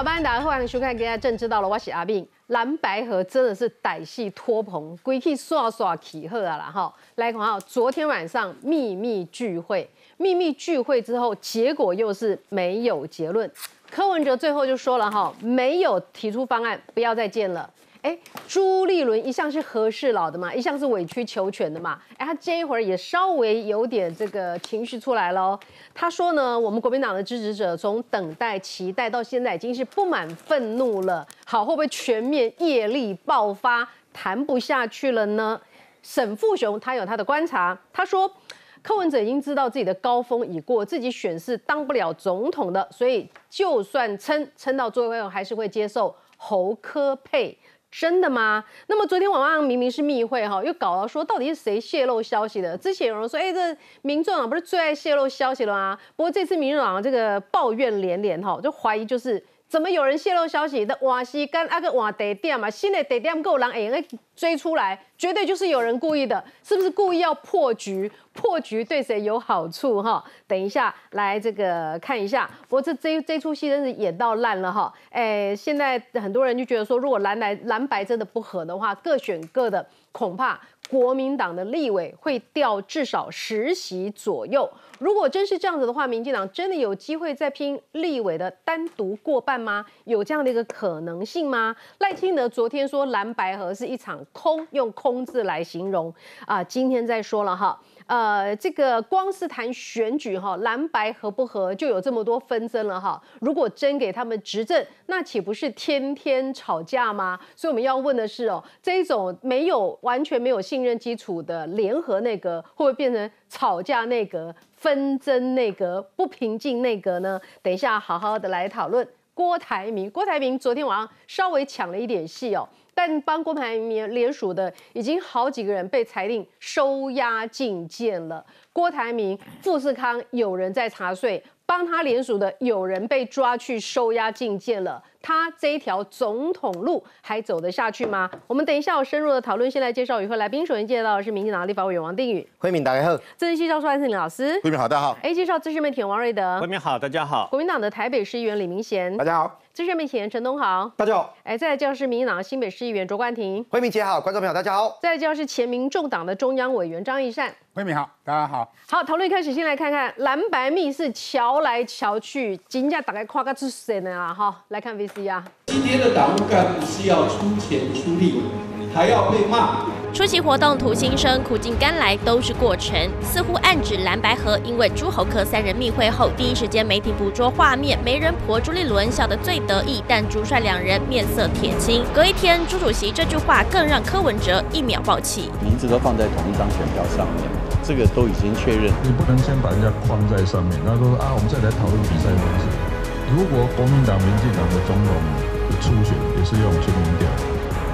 好，欢迎大家欢迎收看《今天正知道了》，我是阿炳。蓝白河真的是歹戏拖棚，鬼气刷刷起喝啊啦哈！来看哈，昨天晚上秘密聚会，秘密聚会之后，结果又是没有结论。柯文哲最后就说了哈，没有提出方案，不要再见了。哎，朱立伦一向是和事佬的嘛，一向是委曲求全的嘛。哎，他这一会儿也稍微有点这个情绪出来了。他说呢，我们国民党的支持者从等待、期待到现在已经是不满、愤怒了。好，会不会全面业力爆发，谈不下去了呢？沈富雄他有他的观察，他说柯文哲已经知道自己的高峰已过，自己选是当不了总统的，所以就算撑撑到最后，还是会接受侯科佩。真的吗？那么昨天晚上明明是密会哈，又搞到说到底是谁泄露消息的？之前有人说，哎，这民众党不是最爱泄露消息了吗？不过这次民众党这个抱怨连连哈，就怀疑就是。怎么有人泄露消息的？瓦西跟阿个瓦地点嘛，新的地点够人哎，追出来，绝对就是有人故意的，是不是故意要破局？破局对谁有好处？哈，等一下来这个看一下。不过这这这出戏真是演到烂了哈。哎，现在很多人就觉得说，如果蓝蓝蓝白真的不合的话，各选各的，恐怕。国民党的立委会掉至少十席左右。如果真是这样子的话，民进党真的有机会再拼立委的单独过半吗？有这样的一个可能性吗？赖清德昨天说蓝白河是一场空，用空字来形容啊。今天再说了哈。呃，这个光是谈选举哈，蓝白合不合就有这么多纷争了哈。如果真给他们执政，那岂不是天天吵架吗？所以我们要问的是哦，这种没有完全没有信任基础的联合内阁，会不会变成吵架内阁、纷争内阁、不平静内阁呢？等一下好好的来讨论。郭台铭，郭台铭昨天晚上稍微抢了一点戏哦。但帮郭台铭联署的已经好几个人被裁定收押禁见了。郭台铭、富士康有人在查税，帮他联署的有人被抓去收押禁见了。他这一条总统路还走得下去吗？我们等一下有深入的讨论。先来介绍与会来宾，首先介绍的是民进党立法委员王定宇。慧敏大家好。政治系教授安世林老师。慧敏好，大家好。A 介绍资深媒体王瑞德。慧敏好，大家好。国民党的台北市议员李明贤。大家好。资深媒体人陈东豪。大家好。哎，再来介绍是民进党新北市议员卓冠廷。慧敏姐好，观众朋友大家好。再来介绍是前民众党的中央委员张义善。慧敏好，大家好。好，讨论开始，先来看看蓝白密室瞧来瞧去，金价大概跨个出谁呢啦？哈，来看 VC 啊。今天的党务干部是要出钱出力，还要被骂。出席活动图新生苦尽甘来都是过程，似乎暗指蓝白河因为诸侯科三人密会后，第一时间媒体捕捉画面，媒人婆朱立伦笑得最得意，但朱帅两人面色铁青。隔一天，朱主席这句话更让柯文哲一秒爆气，名字都放在同一张选票上面，这个都已经确认。你不能先把人家框在上面，然后说啊，我们再来讨论比赛方式。如果国民党、民进党的总统的初选也是用全民调，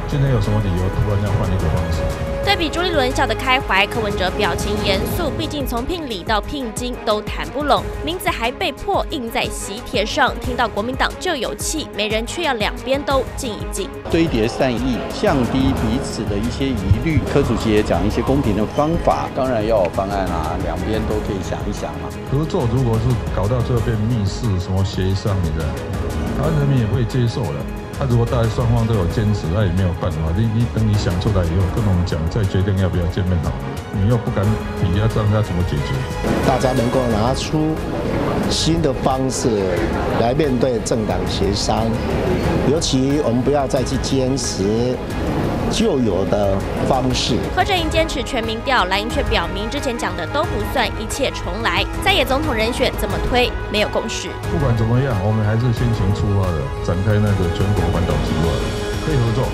今天有什么理由突然要换一个方式？对比朱立伦笑得开怀，柯文哲表情严肃。毕竟从聘礼到聘金都谈不拢，名字还被迫印在喜帖上。听到国民党就有气，没人却要两边都静一静，堆叠善意，降低彼此的一些疑虑。柯主席也讲一些公平的方法，当然要有方案啊，两边都可以想一想嘛。合作如果是搞到最后变密室，什么协议上面的，台湾人民也会接受的。他如果大家双方都有坚持，那也没有办法。你你等你想出来以后，跟我们讲，再决定要不要见面好。你又不敢比，要这样要怎么解决？大家能够拿出新的方式来面对政党协商，尤其我们不要再去坚持。旧有的方式。柯震英坚持全民调，蓝营却表明之前讲的都不算，一切重来。在野总统人选怎么推，没有共识。不管怎么样，我们还是先行出发的，展开那个全国环岛计划，可以合作，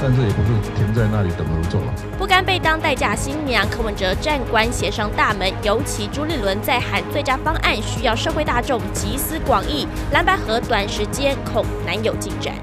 但是也不是停在那里等合作。不甘被当代驾新娘，柯文哲站关协商大门，尤其朱立伦在喊最佳方案，需要社会大众集思广益，蓝白河短时间恐难有进展。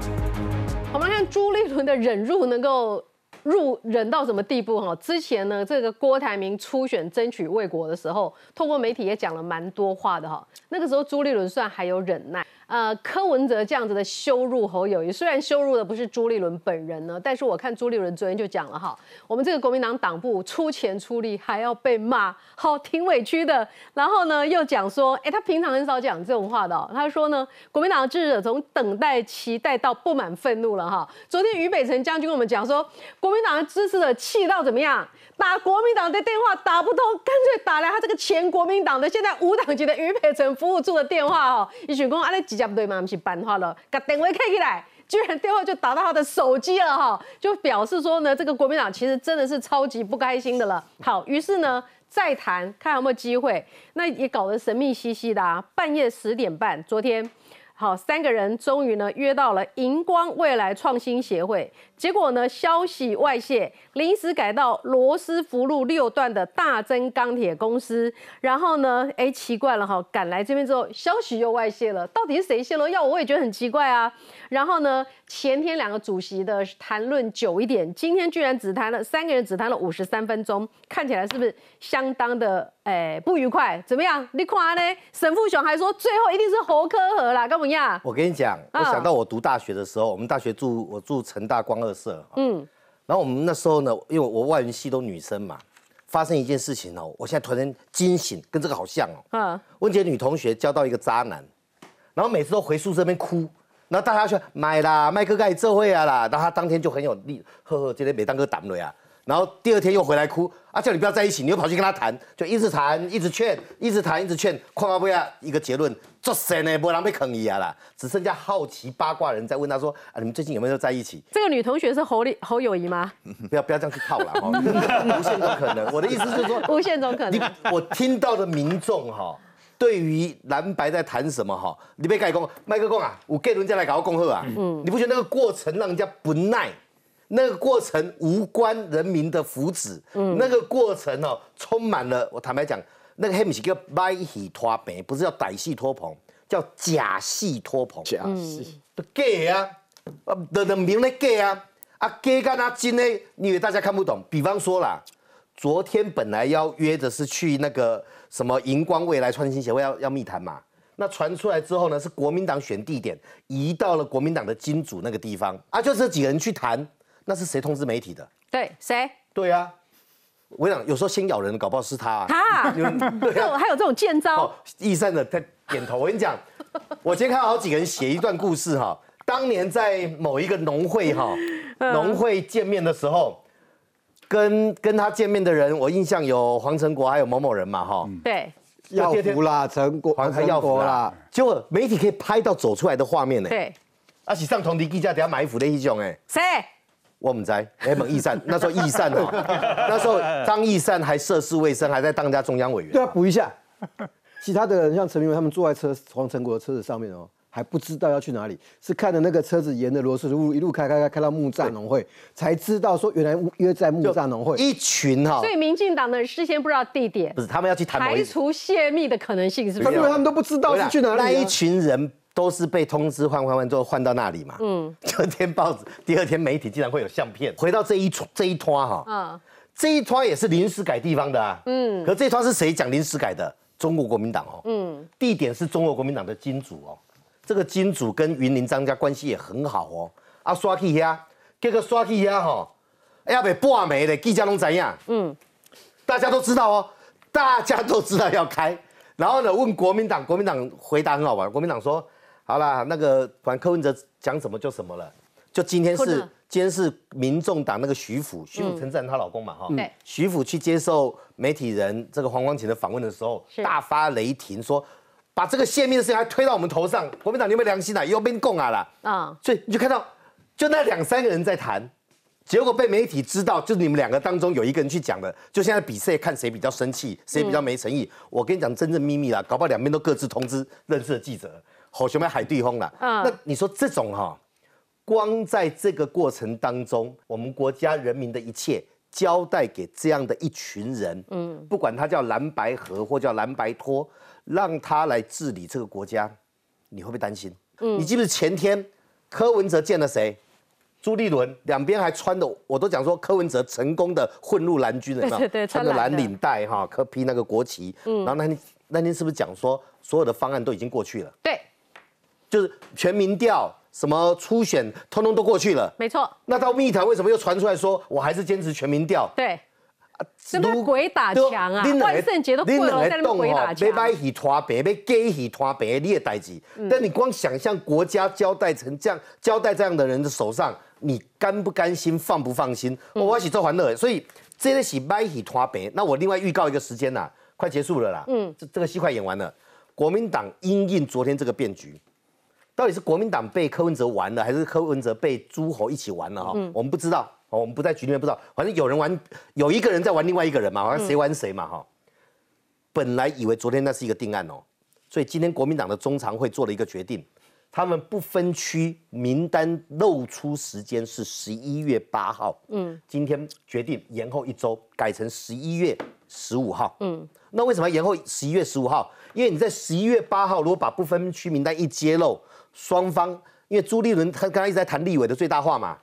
朱立伦的忍辱能够入忍到什么地步哈？之前呢，这个郭台铭初选争取卫国的时候，透过媒体也讲了蛮多话的哈。那个时候朱立伦算还有忍耐。呃，柯文哲这样子的羞辱侯友谊，虽然羞辱的不是朱立伦本人呢，但是我看朱立伦昨天就讲了哈，我们这个国民党党部出钱出力还要被骂，好挺委屈的。然后呢，又讲说，哎，他平常很少讲这种话的。他说呢，国民党的支持者从等待、期待到不满、愤怒了哈。昨天于北辰将军跟我们讲说，国民党的支持者气到怎么样？打国民党的电话打不通，干脆打来他这个前国民党的现在无党籍的于北辰服务处的电话哈。一群公啊，那几家不对吗？不是办话了，把电话开起来，居然电话就打到他的手机了哈，就表示说呢，这个国民党其实真的是超级不开心的了。好，于是呢再谈，看有没有机会。那也搞得神秘兮兮的啊，半夜十点半，昨天。好，三个人终于呢约到了荧光未来创新协会，结果呢消息外泄，临时改到罗斯福路六段的大增钢铁公司，然后呢，哎奇怪了哈，赶来这边之后，消息又外泄了，到底是谁泄露？要我也觉得很奇怪啊。然后呢，前天两个主席的谈论久一点，今天居然只谈了三个人只谈了五十三分钟，看起来是不是相当的？哎，不愉快，怎么样？你看呢？沈富雄还说最后一定是侯科和啦，干嘛呀？我跟你讲，我想到我读大学的时候，我们大学住我住成大光二社，嗯，然后我们那时候呢，因为我外文系都女生嘛，发生一件事情哦，我现在突然惊醒，跟这个好像哦，嗯，温姐女同学交到一个渣男，然后每次都回宿舍边哭，然后大家说买啦，麦克盖这会啊啦，然后他当天就很有力，呵呵，今天没当个胆了呀。然后第二天又回来哭，啊，叫你不要在一起，你又跑去跟他谈，就一直谈，一直劝，一直谈，一直劝，况不要一个结论，做神呢，不让被坑一样啦，只剩下好奇八卦人在问他说，啊，你们最近有没有在一起？这个女同学是侯侯友谊吗？不要不要这样去套了，无限种可能。我的意思是说，无限种可能。你我听到的民众哈，对于蓝白在谈什么哈，你别盖公麦克公啊，我给人家来搞个恭贺啊，嗯，你不觉得那个过程让人家不耐？那个过程无关人民的福祉，嗯，那个过程哦，充满了我坦白讲，那个黑米是叫歹戏拖棚，不是叫歹戏拖棚，叫假戏拖棚。假戏，都假啊，啊，的人民咧假啊，啊，假干那真的，你以为大家看不懂？比方说啦，昨天本来要约的是去那个什么荧光未来创新协会要要密谈嘛，那传出来之后呢，是国民党选地点移到了国民党的金主那个地方，啊，就这几个人去谈。那是谁通知媒体的？对，谁？对啊，我讲有时候先咬人，搞不好是他。他，对啊，还有这种剑招。易善的在点头。我跟你讲，我今天看到好几个人写一段故事哈。当年在某一个农会哈，农会见面的时候，跟跟他见面的人，我印象有黄成国，还有某某人嘛哈。对，要福啦，成国，黄还要福啦。结果媒体可以拍到走出来的画面呢。对，而且上同地记者底下埋伏的一种哎。谁？我们在哎，蒙义善 那时候义善哦，那时候张义善还涉世未深，还在当家中央委员。对啊，补一下，其他的人像陈明文他们坐在车黄成国的车子上面哦，还不知道要去哪里，是看着那个车子沿着罗斯路一路开开开开到木栅农会，才知道说原来约在木栅农会。一群哈，所以民进党的人事先不知道地点，不是他们要去谈排除泄密的可能性，是不是？因为他们都不知道是去哪里。那一群人。都是被通知换换换之后换到那里嘛，嗯，第二天报纸，第二天媒体竟然会有相片。回到这一这一拖哈，嗯，这一拖也是临时改地方的啊，嗯，可这一拖是谁讲临时改的？中国国民党哦，嗯，地点是中国国民党的金主哦，这个金主跟云林张家关系也很好哦，啊，刷去遐，这个刷去遐哈，要被半没的记者拢怎样？嗯，大家都知道哦，大家都知道要开，然后呢问国民党，国民党回答很好玩，国民党说。好啦，那个反正柯文哲讲什么就什么了。就今天是今天是民众党那个徐府，徐府称赞她老公嘛哈。对。徐府去接受媒体人这个黄光琴的访问的时候，大发雷霆，说把这个泄密的事情还推到我们头上。国民党你有没有良心啊？又被供啊啦。啊。所以你就看到，就那两三个人在谈，结果被媒体知道，就是你们两个当中有一个人去讲的，就现在比赛看谁比较生气，谁比较没诚意。我跟你讲真正秘密啦，搞不好两边都各自通知认识的记者。好，什么海地风了？嗯，那你说这种哈，光在这个过程当中，我们国家人民的一切交代给这样的一群人，嗯，不管他叫蓝白河或叫蓝白托，让他来治理这个国家，你会不会担心？嗯，你记不记得前天柯文哲见了谁？朱立伦两边还穿的，我都讲说柯文哲成功的混入蓝军了，对对对穿着蓝领带哈，科披那个国旗，嗯然后那天那天是不是讲说所有的方案都已经过去了？对，就是全民调、什么初选，通通都过去了。没错，那到密谈为什么又传出来说我还是坚持全民调？对，什么鬼打墙啊？万圣节都过了，在那边鬼打墙要。买戏拖白，要假戏拖白，你也代志。但你光想象国家交代成这样，交代这样的人的手上，你甘不甘心，放不放心？我要是做欢乐，所以这个是买戏拖白。那我另外预告一个时间呐，快结束了啦。嗯，这这个戏快演完了。国民党因应昨天这个变局，到底是国民党被柯文哲玩了，还是柯文哲被诸侯一起玩了？哈，我们不知道。哦，我们不在局里面不知道，反正有人玩，有一个人在玩另外一个人嘛，好像谁玩谁嘛哈。本来以为昨天那是一个定案哦，所以今天国民党的中常会做了一个决定，他们不分区名单露出时间是十一月八号，嗯，今天决定延后一周，改成十一月十五号，嗯，那为什么要延后十一月十五号？因为你在十一月八号如果把不分区名单一揭露，双方因为朱立伦他刚刚一直在谈立委的最大化嘛。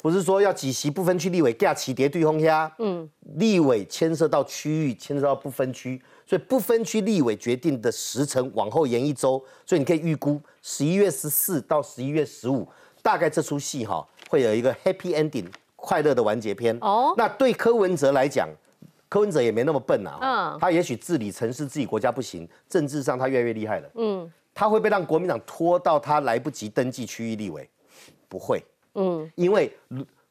不是说要几席不分区立委架起叠对轰下，嗯，立委牵涉到区域，牵涉到不分区，所以不分区立委决定的时程往后延一周，所以你可以预估十一月十四到十一月十五，大概这出戏哈会有一个 happy ending，快乐的完结篇。哦，那对柯文哲来讲，柯文哲也没那么笨啊，嗯，他也许治理城市、自己国家不行，政治上他越来越厉害了，嗯，他会被让国民党拖到他来不及登记区域立委？不会。嗯，因为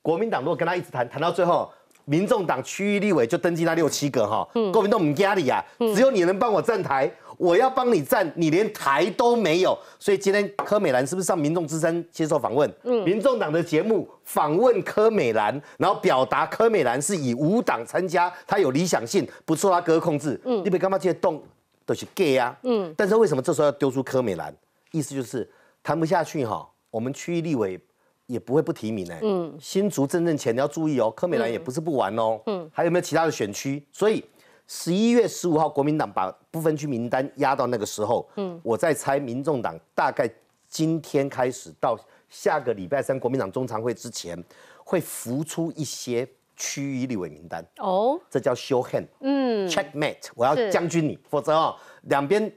国民党如果跟他一直谈谈到最后，民众党区域立委就登记那六七个哈，国民党唔压力啊，只有你能帮我站台，我要帮你站，你连台都没有，所以今天柯美兰是不是上民众之声接受访问？嗯，民众党的节目访问柯美兰，然后表达柯美兰是以无党参加，他有理想性，不受他哥控制。嗯，你别干嘛这些动都是 gay 啊。嗯，但是为什么这时候要丢出柯美兰？意思就是谈不下去哈，我们区域立委。也不会不提名哎，嗯，新竹真正前你要注意哦，柯美兰也不是不玩哦，嗯，还有没有其他的选区？所以十一月十五号国民党把不分区名单压到那个时候，嗯，我在猜民众党大概今天开始到下个礼拜三国民党中常会之前，会浮出一些区域立委名单。哦，这叫 show hand，嗯，checkmate，我要将军你，否则哦两边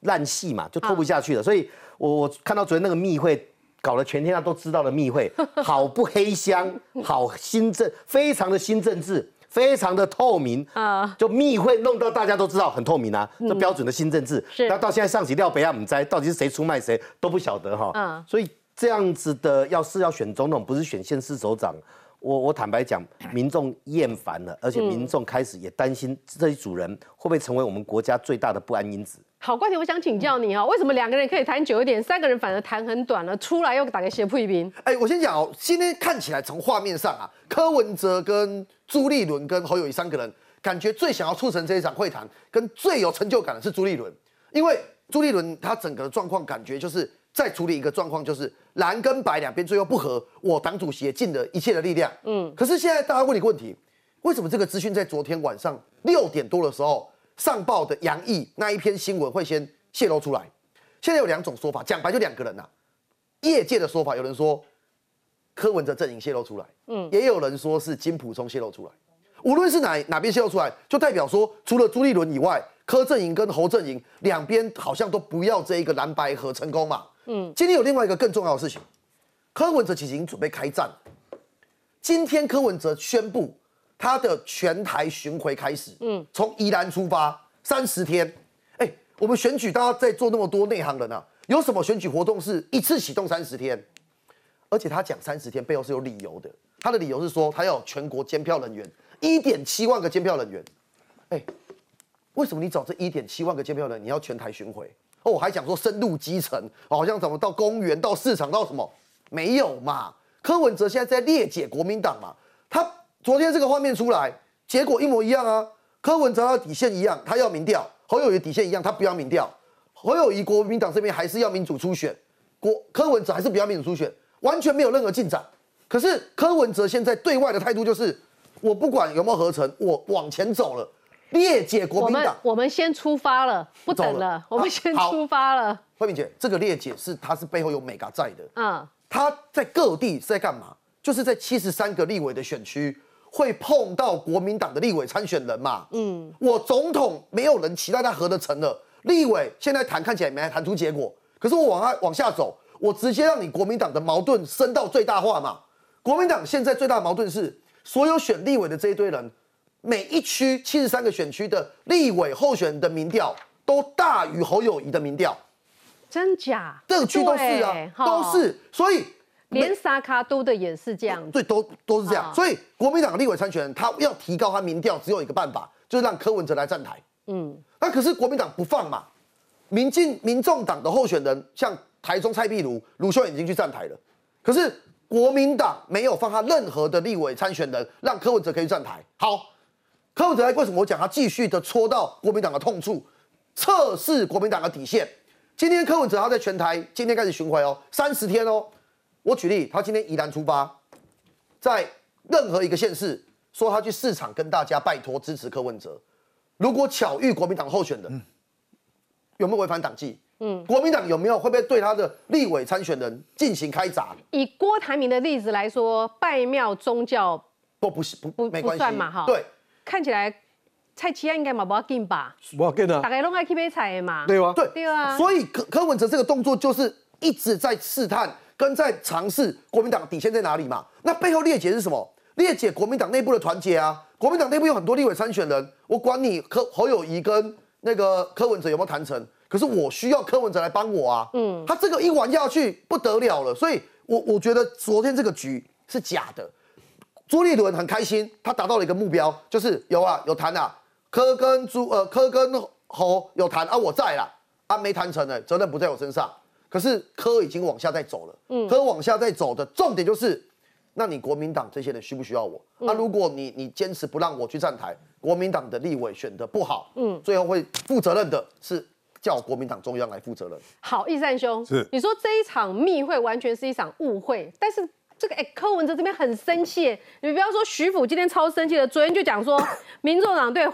烂戏嘛就拖不下去了，所以我我看到昨天那个密会。搞了全天下都知道的密会，好不黑箱，好新政，非常的新政治，非常的透明啊！就密会弄到大家都知道很透明啊，这标准的新政治。是，那到现在上起廖北亚姆在，到底是谁出卖谁都不晓得哈。嗯，所以这样子的，要是要选总统，不是选县市首长，我我坦白讲，民众厌烦了，而且民众开始也担心这一组人会不会成为我们国家最大的不安因子。好，冠廷，我想请教你哦，为什么两个人可以谈久一点，三个人反而谈很短了？出来又打个斜破一兵。哎，我先讲哦，今天看起来从画面上啊，柯文哲跟朱立伦跟侯友谊三个人，感觉最想要促成这一场会谈，跟最有成就感的是朱立伦，因为朱立伦他整个状况感觉就是在处理一个状况，就是蓝跟白两边最后不和，我党主席也尽了一切的力量。嗯，可是现在大家问你个问题，为什么这个资讯在昨天晚上六点多的时候？上报的杨毅那一篇新闻会先泄露出来。现在有两种说法，讲白就两个人呐。业界的说法，有人说柯文哲阵营泄露出来，嗯，也有人说是金普聪泄露出来。无论是哪哪边泄露出来，就代表说，除了朱立伦以外，柯阵营跟侯阵营两边好像都不要这一个蓝白合成功嘛。嗯，今天有另外一个更重要的事情，柯文哲其实已经准备开战。今天柯文哲宣布。他的全台巡回开始，嗯，从宜兰出发三十天，哎，我们选举大家在做那么多内行人啊，有什么选举活动是一次启动三十天？而且他讲三十天背后是有理由的，他的理由是说他要全国监票人员一点七万个监票人员，哎，为什么你找这一点七万个监票人，你要全台巡回？哦，我还想说深入基层，好像怎么到公园、到市场、到什么？没有嘛？柯文哲现在在列解国民党嘛，他。昨天这个画面出来，结果一模一样啊！柯文哲的底线一样，他要民调；侯友谊底线一样，他不要民调。侯友谊国民党这边还是要民主初选，国柯文哲还是不要民主初选，完全没有任何进展。可是柯文哲现在对外的态度就是，我不管有没有合成，我往前走了，列解国民党。我们先出发了，不等了，我们先出发了。慧敏姐，这个列解是他是背后有美嘎在的。嗯。他在各地是在干嘛？就是在七十三个立委的选区会碰到国民党的立委参选人嘛。嗯，我总统没有人期待他合得成了，立委现在谈看起来没谈出结果，可是我往下往下走，我直接让你国民党的矛盾升到最大化嘛。国民党现在最大的矛盾是，所有选立委的这一堆人，每一区七十三个选区的立委候选人的民调都大于侯友谊的民调，真假？这个区都是啊，都是，所以连沙卡都的也是这样子。对，都都是这样。啊所以国民党立委参选人，他要提高他民调，只有一个办法，就是让柯文哲来站台。嗯，那可是国民党不放嘛，民进民众党的候选人，像台中蔡壁如、卢秀燕已经去站台了，可是国民党没有放他任何的立委参选人，让柯文哲可以站台。好，柯文哲为什么我讲他继续的戳到国民党的痛处，测试国民党的底线？今天柯文哲他在全台今天开始巡回哦，三十天哦。我举例，他今天宜兰出发，在任何一个县市说他去市场跟大家拜托支持柯文哲，如果巧遇国民党候选人，有没有违反党纪？嗯，国民党有没有会不会对他的立委参选人进行开闸？以郭台铭的例子来说，拜庙宗教都不是不不不没关系算嘛哈。对，看起来蔡奇安应该嘛不要紧吧？不要跟啊大，概拢爱去买菜的嘛。对吧？对对啊所以柯柯文哲这个动作就是一直在试探跟在尝试国民党底线在哪里嘛。那背后裂解是什么？裂解国民党内部的团结啊。国民党内部有很多立委参选人，我管你柯侯友谊跟那个柯文哲有没有谈成，可是我需要柯文哲来帮我啊。嗯，他这个一玩下去不得了了，所以我我觉得昨天这个局是假的。朱立伦很开心，他达到了一个目标，就是有啊有谈啊，柯跟朱呃柯跟侯有谈啊，我在啦，啊没谈成呢，责任不在我身上。可是柯已经往下在走了，嗯，柯往下在走的重点就是，那你国民党这些人需不需要我？那、如果你你坚持不让我去站台，国民党的立委选的不好，嗯，最后会负责任的是叫国民党中央来负责任。好，易善兄，是你说这一场密会完全是一场误会，但是这个哎、柯文哲这边很生气，你不要说徐府今天超生气的，昨天就讲说，民众党对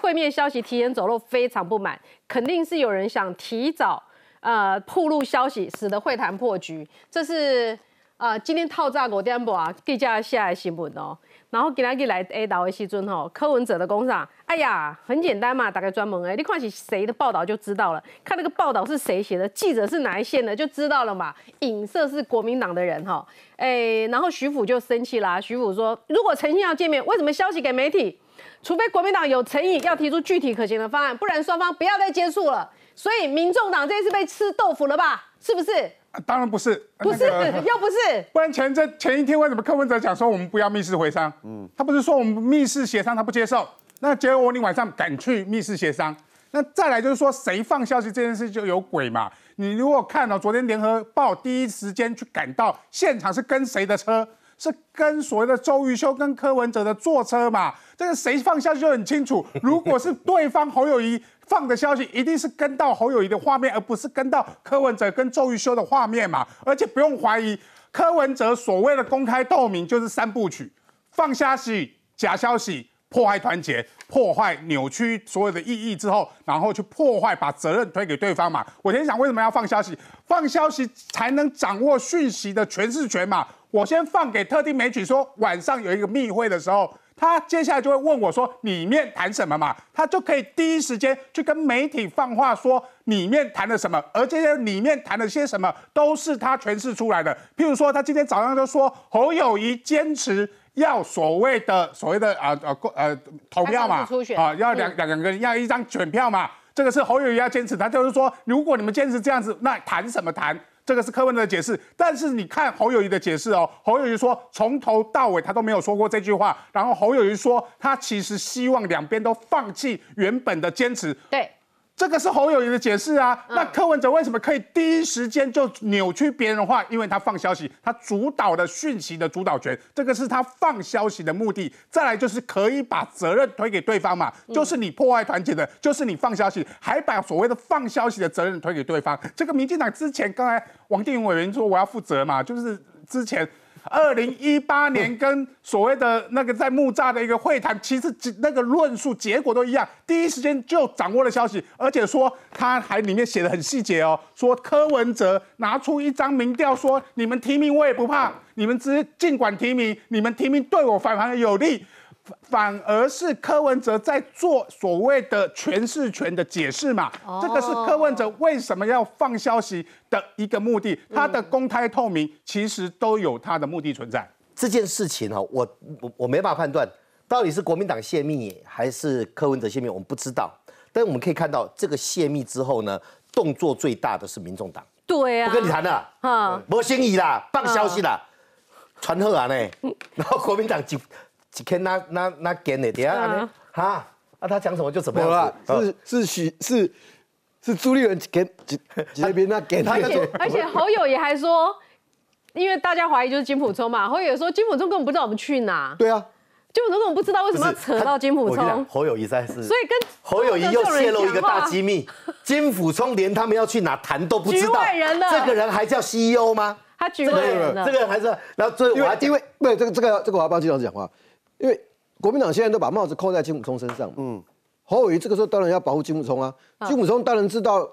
会面消息提前走漏非常不满，肯定是有人想提早呃铺路消息，使得会谈破局，这是。呃，今天套炸狗电波啊，记者下来新闻哦。然后今天来 A 岛的时阵吼，柯文哲的工上，哎呀，很简单嘛，大概专门哎，你看是谁的报道就知道了，看那个报道是谁写的，记者是哪一线的就知道了嘛。影射是国民党的人哈，哎，然后徐府就生气啦，徐府说，如果诚心要见面，为什么消息给媒体？除非国民党有诚意要提出具体可行的方案，不然双方不要再接触了。所以民众党这次被吃豆腐了吧？是不是？啊当然不是，不是，那 个又不是。不然前这前一天为什么柯文哲讲说我们不要密室回商？嗯，他不是说我们密室协商他不接受，那结果你晚上赶去密室协商，那再来就是说谁放消息这件事就有鬼嘛？你如果看到、昨天联合报第一时间去赶到现场是跟谁的车？是跟所谓的周瑜修跟柯文哲的坐车嘛？这个谁放消息就很清楚。如果是对方侯友谊放的消息，一定是跟到侯友谊的画面，而不是跟到柯文哲跟周瑜修的画面嘛。而且不用怀疑，柯文哲所谓的公开透明就是三部曲：放消息、假消息。破坏团结，破坏扭曲所有的意义之后，然后去破坏，把责任推给对方嘛。我先想为什么要放消息？放消息才能掌握讯息的诠释权嘛。我先放给特定媒体说晚上有一个密会的时候，他接下来就会问我说里面谈什么嘛，他就可以第一时间去跟媒体放话说里面谈了什么，而这些里面谈了些什么都是他诠释出来的。譬如说，他今天早上就说侯友谊坚持。要所谓的所谓的啊呃呃投票嘛，啊要两两两个人要一张选票嘛，这个是侯友谊要坚持，他就是说，如果你们坚持这样子，那谈什么谈？这个是柯文哲的解释，但是你看侯友谊的解释哦，侯友谊说从头到尾他都没有说过这句话，然后侯友谊说他其实希望两边都放弃原本的坚持，对。这个是侯友谊的解释啊，那柯文哲为什么可以第一时间就扭曲别人的话？因为他放消息，他主导的讯息的主导权，这个是他放消息的目的。再来就是可以把责任推给对方嘛，就是你破坏团结的，就是你放消息，还把所谓的放消息的责任推给对方。这个民进党之前刚才王定宇委员说我要负责嘛，就是之前二零一八年跟所谓的那个在木栅的一个会谈，其实那个论述结果都一样，第一时间就掌握了消息，而且说他还里面写的很细节哦，说柯文哲拿出一张民调说，你们提名我也不怕，你们只尽管提名，你们提名对我反而有利。反而是柯文哲在做所谓的诠释权的解释嘛，这个是柯文哲为什么要放消息的一个目的，他的公开透明其实都有他的目的存在。这件事情哈，我我我没办法判断到底是国民党泄密还是柯文哲泄密，我们不知道。但我们可以看到，这个泄密之后呢，动作最大的是民众党。对啊，不跟你谈了，哈，没心意啦，放消息啦，传贺啊呢，然后国民党就。几天那那那给你点啊？哈，啊他讲什么就怎么样是是许是是朱立伦给几几边那给他。而且侯友也还说，因为大家怀疑就是金普聪嘛，侯友说金普聪根本不知道我们去哪。对啊，金普聪根本不知道为什么要扯到金普聪。侯友谊在是，所以跟侯友谊又泄露一个大机密，金普聪连他们要去哪谈都不知道。人这个人还叫 CEO 吗？他局外人这个人还是然后最后我还因为不这个这个这个我要帮金老师讲话。因为国民党现在都把帽子扣在金武聪身上，嗯，侯友谊这个时候当然要保护金武聪啊，金武聪当然知道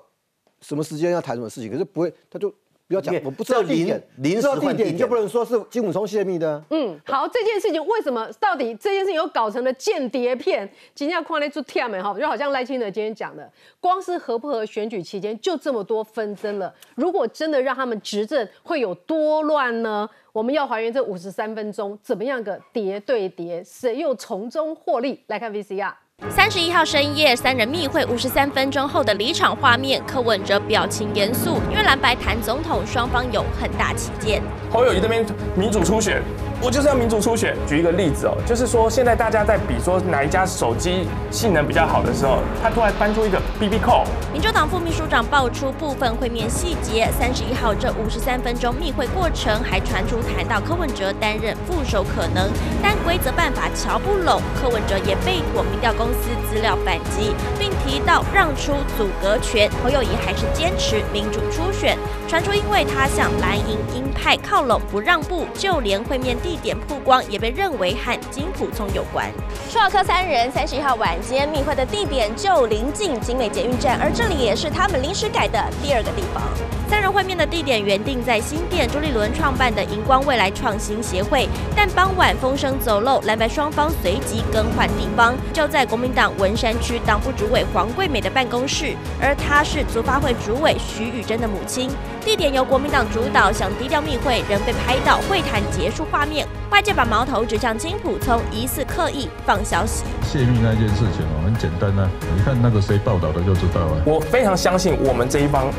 什么时间要谈什么事情，可是不会，他就不要讲，我不知道地点，临时地点，你就不能说是金武聪泄密的。嗯，好，这件事情为什么到底这件事情又搞成了间谍片？今天要看那出跳没哈，就好像赖清德今天讲的，光是合不合选举期间就这么多纷争了，如果真的让他们执政，会有多乱呢？我们要还原这五十三分钟怎么样个叠对叠，谁又从中获利？来看 VCR。三十一号深夜，三人密会五十三分钟后的离场画面，柯文哲表情严肃，因为蓝白谈总统，双方有很大起见。侯友谊这边民主初选。我就是要民主初选。举一个例子哦，就是说现在大家在比说哪一家手机性能比较好的时候，他突然搬出一个 BB Call。民主党副秘书长爆出部分会面细节。三十一号这五十三分钟密会过程，还传出谈到柯文哲担任副手可能，但规则办法瞧不拢。柯文哲也被妥民调公司资料反击，并提到让出阻隔权。侯友谊还是坚持民主初选，传出因为他向蓝营鹰派靠拢不让步，就连会面地。地点曝光也被认为和金普聪有关。说到科三人，三十一号晚间密会的地点就临近景美捷运站，而这里也是他们临时改的第二个地方。三人会面的地点原定在新店朱立伦创办的荧光未来创新协会，但傍晚风声走漏，蓝白双方随即更换地方，就在国民党文山区党部主委黄桂美的办公室，而她是足发会主委徐宇珍的母亲。地点由国民党主导，想低调密会，仍被拍到会谈结束画面。外界把矛头指向金普聪，疑似刻意放消息。泄密那件事情哦，很简单啊，你看那个谁报道的就知道了。我非常相信我们这一方。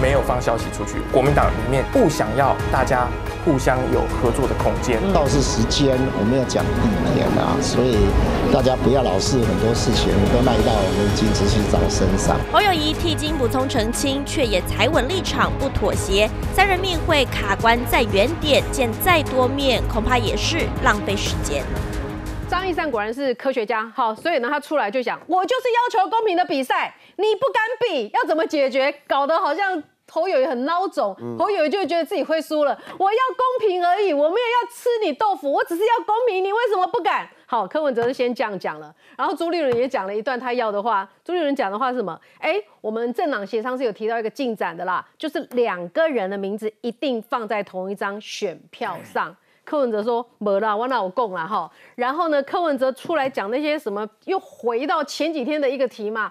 没有放消息出去，国民党里面不想要大家互相有合作的空间。倒是时间，我们要讲地点啊，所以大家不要老是很多事情都赖到我们金执行长身上。侯友谊替金补充澄清，却也踩稳立场，不妥协。三人面会卡关在原点，见再多面，恐怕也是浪费时间。张义善果然是科学家，好，所以呢，他出来就讲，我就是要求公平的比赛，你不敢比，要怎么解决？搞得好像侯友谊很孬种，侯友谊就觉得自己会输了。我要公平而已，我没有要吃你豆腐，我只是要公平，你为什么不敢？好，柯文哲是先这样讲了，然后朱立伦也讲了一段他要的话。朱立伦讲的话是什么？哎，我们政党协商是有提到一个进展的啦，就是两个人的名字一定放在同一张选票上。柯文哲说没啦，我哪有供啦哈。然后呢，柯文哲出来讲那些什么，又回到前几天的一个题嘛。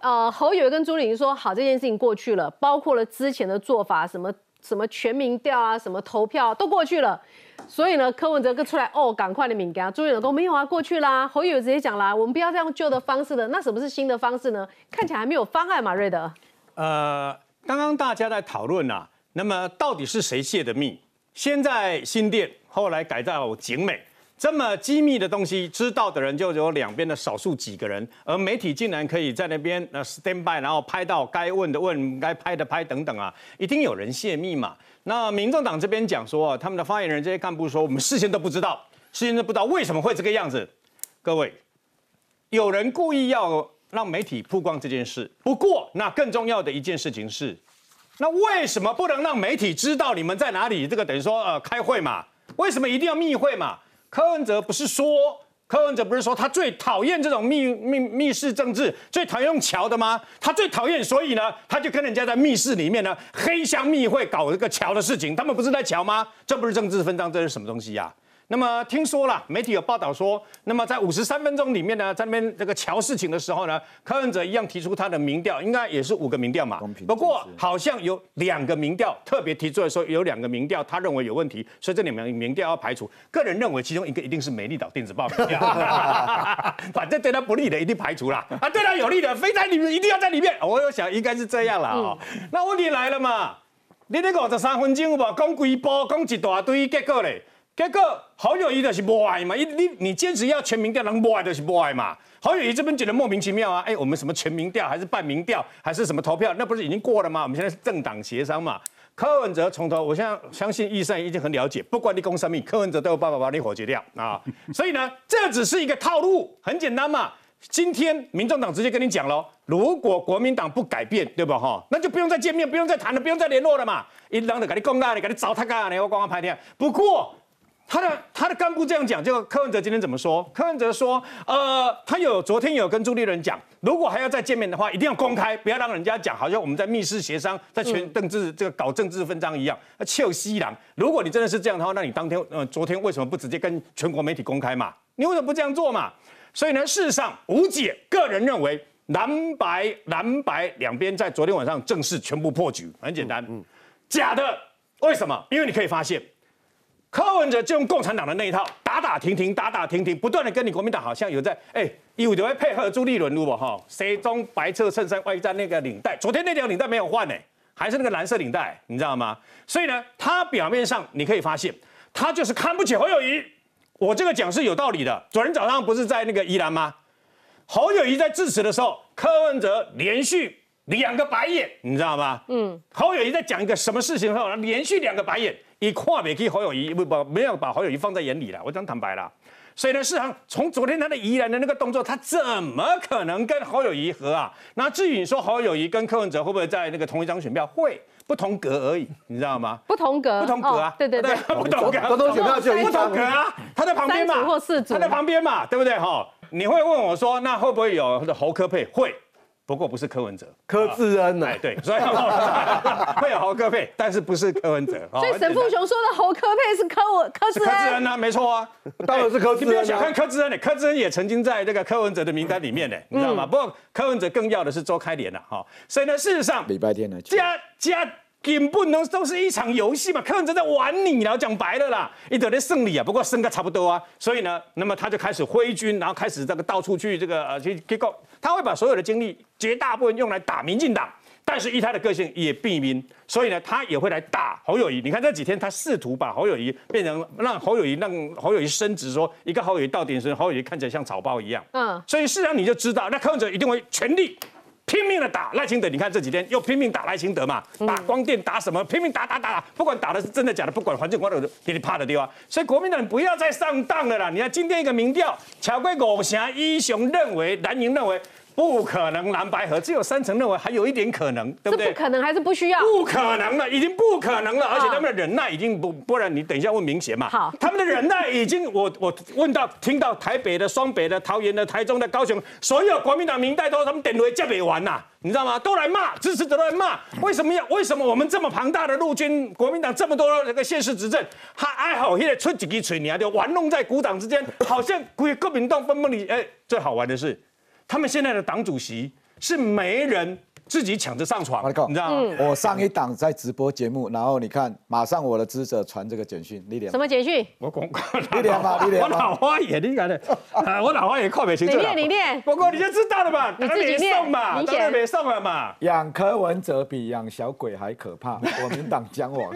呃，侯友跟朱立说好，这件事情过去了，包括了之前的做法，什么什么全民调啊，什么投票都过去了。所以呢，柯文哲跟出来哦，赶快的敏感。朱立伦说没有啊，过去啦。侯友直接讲啦，我们不要再用旧的方式了。那什么是新的方式呢？看起来还没有方案嘛，瑞德。呃，刚刚大家在讨论啊，那么到底是谁泄的密？先在新店，后来改造景美，这么机密的东西，知道的人就有两边的少数几个人，而媒体竟然可以在那边呃 stand by，然后拍到该问的问，该拍的拍等等啊，一定有人泄密嘛。那民众党这边讲说，他们的发言人这些干部说，我们事先都不知道，事先都不知道为什么会这个样子。各位，有人故意要让媒体曝光这件事。不过，那更重要的一件事情是。那为什么不能让媒体知道你们在哪里？这个等于说呃开会嘛，为什么一定要密会嘛？柯文哲不是说，柯文哲不是说他最讨厌这种密密密室政治，最讨厌用桥的吗？他最讨厌，所以呢，他就跟人家在密室里面呢黑箱密会搞这个桥的事情。他们不是在桥吗？这不是政治分赃，这是什么东西呀？那么听说了，媒体有报道说，那么在五十三分钟里面呢，在那边这个瞧事情的时候呢，柯文哲一样提出他的民调，应该也是五个民调嘛。不过好像有两个民调特别提出来说，有两个民调他认为有问题，所以这两个民调要排除。个人认为其中一个一定是美丽岛电子报民调，反正对他不利的一定排除啦，啊，对他有利的非在里面一定要在里面。我有想应该是这样了啊。那问题来了嘛，你那五十三分钟有无讲规波，讲一大堆，结果嘞？结果侯友谊的是不爱嘛，你你你坚持要全民调，人不爱就是不爱嘛。侯友谊这边觉得莫名其妙啊，哎，我们什么全民调还是半民调还是什么投票，那不是已经过了吗？我们现在是政党协商嘛。柯文哲从头，我现在相信易善已经很了解，不管你攻什么，柯文哲都有办法把你火决掉啊。所以呢，这只是一个套路，很简单嘛。今天民众党直接跟你讲喽，如果国民党不改变，对吧哈，那就不用再见面，不用再谈了，不用再联络了嘛。一让的给你公啊，你给你找他干啊，你我光光拍天。不过。他的他的干部这样讲，就柯文哲今天怎么说？柯文哲说，呃，他有昨天有跟朱立伦讲，如果还要再见面的话，一定要公开，不要让人家讲好像我们在密室协商，在全政治这个搞政治分赃一样。那邱西郎，如果你真的是这样的话，那你当天呃昨天为什么不直接跟全国媒体公开嘛？你为什么不这样做嘛？所以呢，事实上吴姐个人认为，蓝白蓝白两边在昨天晚上正式全部破局，很简单，假的。为什么？因为你可以发现。柯文哲就用共产党的那一套，打打停停，打打停停，不断的跟你国民党好像有在，哎，有的会配合朱立伦，如果哈，谁中白色衬衫外加那个领带，昨天那条领带没有换呢，还是那个蓝色领带，你知道吗？所以呢，他表面上你可以发现，他就是看不起侯友谊。我这个讲是有道理的。昨天早上不是在那个宜兰吗？侯友谊在致辞的时候，柯文哲连续两个白眼，你知道吗？嗯，侯友谊在讲一个什么事情的时候，连续两个白眼。你跨美可以侯友谊不不没有把侯友谊放在眼里了，我讲坦白了。所以呢，市场从昨天他的宜兰的那个动作，他怎么可能跟侯友谊合啊？那至于你说侯友谊跟柯文哲会不会在那个同一张选票？会，不同格而已，你知道吗？不同格，不同格啊！对对对，不同格，不同选票就不同格啊！他在旁边嘛，或四，他在旁边嘛，对不对？哈，你会问我说，那会不会有侯科配？会。不过不是柯文哲，柯志恩呢？对，所以 会有侯科佩，但是不是柯文哲。所以沈富雄说的侯科佩是柯文柯志恩啊，没错啊，当然是柯志恩。你不要小看柯志恩呢，柯志恩也曾经在这个柯文哲的名单里面呢，你知道吗？不过柯文哲更要的是周开莲了哈。所以呢，事实上礼拜天呢，加加。根本都都是一场游戏嘛，柯文哲在玩你，然后讲白了啦，一得的胜利啊，不过胜个差不多啊，所以呢，那么他就开始挥军，然后开始这个到处去这个呃去结构，他会把所有的精力绝大部分用来打民进党，但是以他的个性也避民，所以呢，他也会来打侯友谊。你看这几天他试图把侯友谊变成让侯友谊让侯友谊升职，说一个侯友谊到顶时，侯友谊看起来像草包一样，嗯，所以事实上你就知道，那柯文哲一定会全力。拼命的打赖清德，你看这几天又拼命打赖清德嘛，打光电打什么，拼命打打打打，不管打的是真的假的，不管环境光的给你怕的地方。所以国民党不要再上当了啦！你看今天一个民调，巧贵五成一雄认为蓝营认为。不可能蓝白合，只有三成认为还有一点可能，对不对？不可能还是不需要？不可能了，已经不可能了，而且他们的忍耐已经不，不然你等一下问明贤嘛。好，他们的忍耐已经，我我问到听到台北的、双北的、桃园的、台中的、高雄，所有国民党民代都他们等为接北完呐，你知道吗？都来骂，支持者都来骂，为什么要？为什么我们这么庞大的陆军，国民党这么多那个现实执政，还还好现在出几支嘴，你还就玩弄在股掌之间，好像国国民党分崩离。哎，最好玩的是，他们现在的党主席。是没人自己抢着上床，你知道吗？我上一档在直播节目，然后你看，马上我的知者传这个简讯，你连什么简讯？我广告，你连吗？你连我老花眼，你看的，我老花眼靠北清楚。你念，你念。不过你就知道了嘛，你自己念嘛，当然没送了嘛。养柯文哲比养小鬼还可怕，国民党将亡。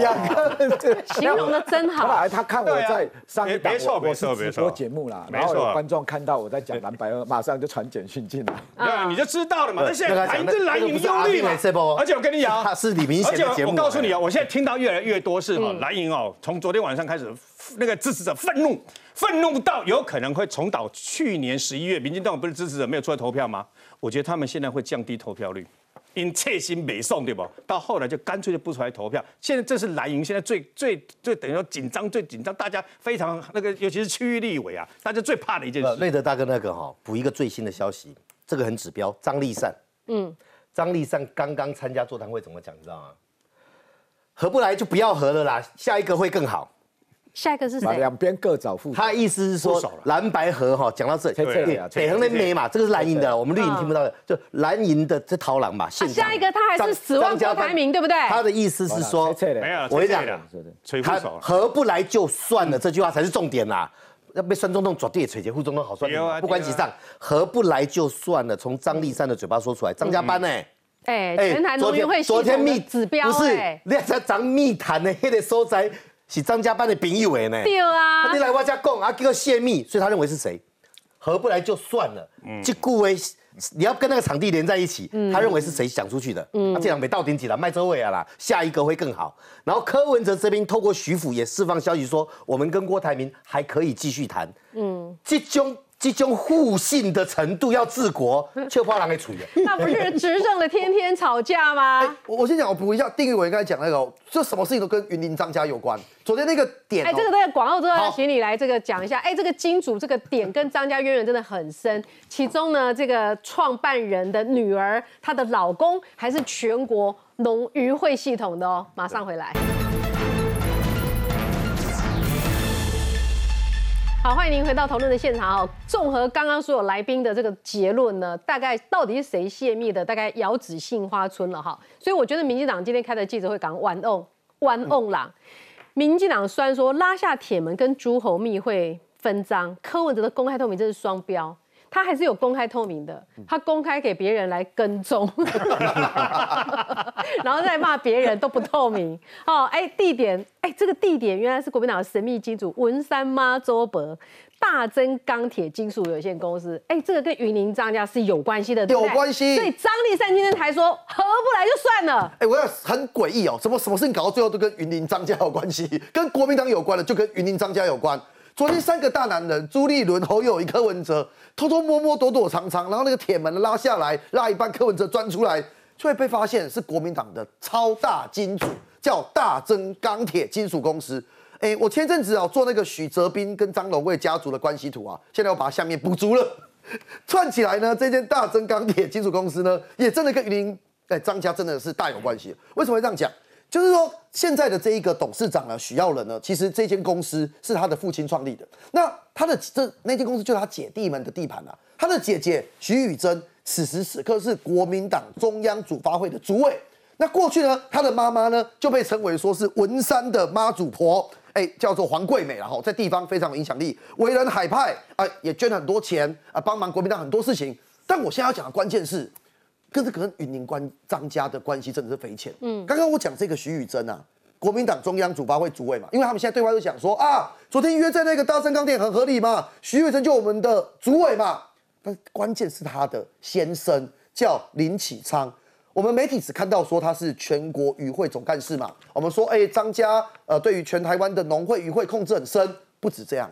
养柯文哲形容的真好。后来他看我在上一档我是直播节目啦，然后有观众看到我在讲蓝白二，马上就传简讯进来。你就知道了嘛，那现在还是蓝营忧虑嘛，而且我跟你讲，他是李明显的节目。我告诉你啊，我现在听到越来越多是哈蓝营哦，从昨天晚上开始，那个支持者愤怒，愤怒到有可能会重蹈去年十一月民进党不是支持者没有出来投票吗？我觉得他们现在会降低投票率，因切心没送对不？到后来就干脆就不出来投票。现在这是蓝营现在最最最等于说紧张最紧张，大家非常那个，尤其是区域立委啊，大家最怕的一件事。瑞德大哥那个哈，补一个最新的消息，这个很指标，张立善，嗯，张立善刚刚参加座谈会，怎么讲你知道吗？合不来就不要合了啦，下一个会更好。下一个是谁？两边各找副。他意思是说蓝白合哈，讲到这里，北横的美嘛，这个是蓝营的，我们绿营听不到的，就蓝营的这桃狼嘛。下一个他还是死亡郭台铭，对不对？他的意思是说，没有，我跟你讲，他合不来就算了，这句话才是重点呐。要被孙中正抓地锤节，副总统好算不管几上，合不来就算了。从张立山的嘴巴说出来，张家班呢？哎，全台农运会昨天密指标不是，你才咱密谈的那个所在是张家班的朋友为呢？对啊，你来我家讲啊，叫泄密，所以他认为是谁？合不来就算了，嗯，这顾为你要跟那个场地连在一起，他认为是谁想出去的？他这样没到顶起了，卖周伟啊啦，下一个会更好。然后柯文哲这边透过徐府也释放消息说，我们跟郭台铭还可以继续谈。嗯，这种。这种互信的程度要治国，就怕人给处理。那不是执政的天天吵架吗？我我先讲，我补一下，定义我刚才讲那个，这什么事情都跟云林张家有关。昨天那个点，哎，这个那个广告之后，请你来这个讲一下。哎，这个金主这个点跟张家渊源真的很深。其中呢，这个创办人的女儿，她的老公还是全国农渔会系统的哦。马上回来。好，欢迎您回到讨论的现场哦。综合刚刚所有来宾的这个结论呢，大概到底是谁泄密的？大概遥指杏花村了哈。所以我觉得民进党今天开的记者会讲玩弄玩弄啦。民进党虽然说拉下铁门跟诸侯密会分赃，柯文哲的公开透明这是双标。他还是有公开透明的，他公开给别人来跟踪，然后再骂别人都不透明。哦，哎，地点，哎，这个地点原来是国民党的神秘金主文山妈周伯大增钢铁金属有限公司。哎，这个跟云林张家是有关系的，有关系。所以张立善今天才说合不来就算了。哎，我要很诡异哦，什么什么事情搞到最后都跟云林张家有关系，跟国民党有关的就跟云林张家有关。昨天三个大男人朱立伦、侯友谊、柯文哲偷偷摸摸、躲躲藏藏，然后那个铁门拉下来，拉一半，柯文哲钻出来，就会被发现是国民党的超大金主，叫大增钢铁金属公司。哎，我前阵子啊做那个许哲斌跟张龙卫家族的关系图啊，现在我把它下面补足了，串起来呢，这间大增钢铁金属公司呢，也真的跟云林哎张家真的是大有关系。为什么会这样讲？就是说，现在的这一个董事长呢，许耀仁呢，其实这间公司是他的父亲创立的。那他的这那间公司就是他姐弟们的地盘啊。他的姐姐许宇珍此时此刻是国民党中央主发会的主委。那过去呢，他的妈妈呢就被称为说是文山的妈祖婆，哎，叫做黄桂美，然后在地方非常有影响力，为人海派啊，也捐了很多钱啊，帮忙国民党很多事情。但我现在要讲的关键是。跟这个云林关张家的关系真的是匪浅。嗯，刚刚我讲这个徐宇珍啊，国民党中央主发会主委嘛，因为他们现在对外都讲说啊，昨天约在那个大森钢铁很合理嘛，徐宇珍就我们的主委嘛。但关键是他的先生叫林启昌，我们媒体只看到说他是全国渔会总干事嘛。我们说，哎，张家呃，对于全台湾的农会渔会控制很深，不止这样，